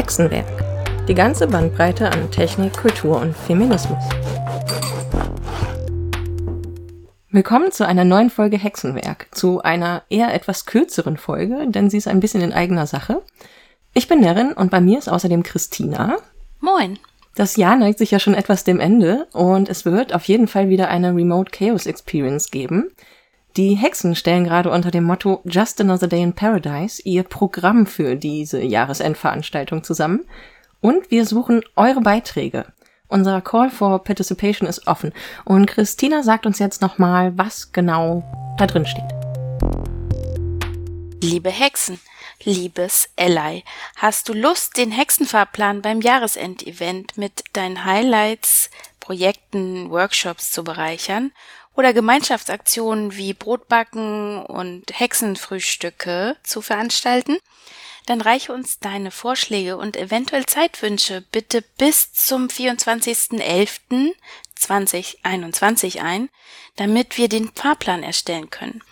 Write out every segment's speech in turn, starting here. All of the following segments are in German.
Hexenwerk. Die ganze Bandbreite an Technik, Kultur und Feminismus. Willkommen zu einer neuen Folge Hexenwerk, zu einer eher etwas kürzeren Folge, denn sie ist ein bisschen in eigener Sache. Ich bin Nerin und bei mir ist außerdem Christina. Moin. Das Jahr neigt sich ja schon etwas dem Ende und es wird auf jeden Fall wieder eine Remote Chaos Experience geben. Die Hexen stellen gerade unter dem Motto Just Another Day in Paradise ihr Programm für diese Jahresendveranstaltung zusammen und wir suchen eure Beiträge. Unser Call for Participation ist offen und Christina sagt uns jetzt nochmal, was genau da drin steht. Liebe Hexen, liebes Ally, hast du Lust, den Hexenfahrplan beim Jahresendevent mit deinen Highlights, Projekten, Workshops zu bereichern oder Gemeinschaftsaktionen wie Brotbacken und Hexenfrühstücke zu veranstalten? Dann reiche uns deine Vorschläge und eventuell Zeitwünsche bitte bis zum 24.11.2021 ein, damit wir den Fahrplan erstellen können.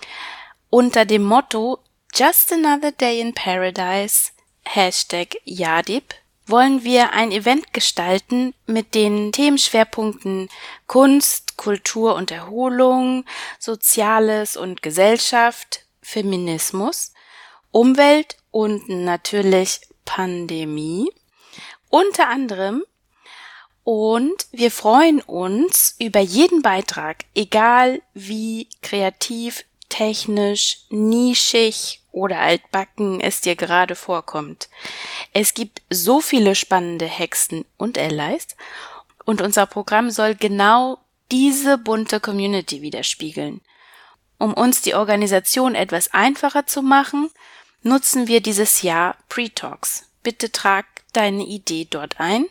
Unter dem Motto Just Another Day in Paradise Hashtag Yadib wollen wir ein Event gestalten mit den Themenschwerpunkten Kunst, Kultur und Erholung, Soziales und Gesellschaft, Feminismus, Umwelt und natürlich Pandemie. Unter anderem und wir freuen uns über jeden Beitrag, egal wie kreativ, technisch, nischig oder altbacken es dir gerade vorkommt. Es gibt so viele spannende Hexen und Allies und unser Programm soll genau diese bunte Community widerspiegeln. Um uns die Organisation etwas einfacher zu machen, nutzen wir dieses Jahr Pre-Talks. Bitte trag deine Idee dort ein.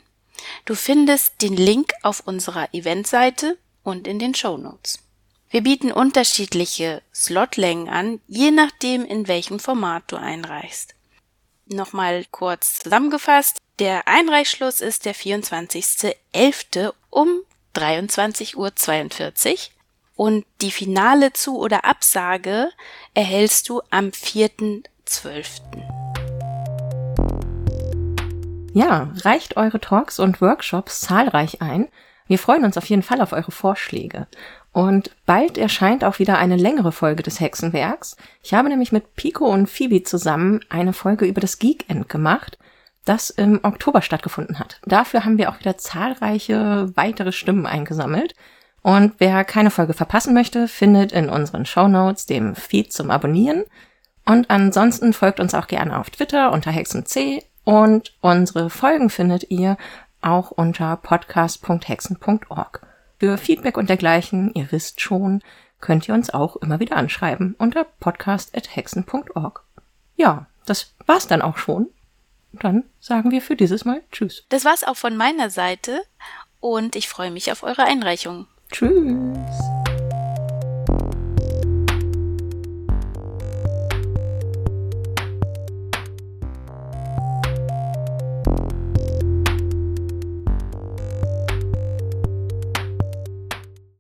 Du findest den Link auf unserer Eventseite und in den Show Notes. Wir bieten unterschiedliche Slotlängen an, je nachdem, in welchem Format du einreichst. Nochmal kurz zusammengefasst. Der Einreichschluss ist der 24.11. um 23.42 Uhr und die finale Zu- oder Absage erhältst du am 4.12. Ja, reicht eure Talks und Workshops zahlreich ein. Wir freuen uns auf jeden Fall auf eure Vorschläge. Und bald erscheint auch wieder eine längere Folge des Hexenwerks. Ich habe nämlich mit Pico und Phoebe zusammen eine Folge über das Geekend gemacht, das im Oktober stattgefunden hat. Dafür haben wir auch wieder zahlreiche weitere Stimmen eingesammelt. Und wer keine Folge verpassen möchte, findet in unseren Show Notes dem Feed zum Abonnieren. Und ansonsten folgt uns auch gerne auf Twitter unter HexenC und unsere Folgen findet ihr auch unter podcast.hexen.org. Für Feedback und dergleichen, ihr wisst schon, könnt ihr uns auch immer wieder anschreiben unter podcast.hexen.org. Ja, das war's dann auch schon. Dann sagen wir für dieses Mal Tschüss. Das war's auch von meiner Seite und ich freue mich auf eure Einreichung. Tschüss.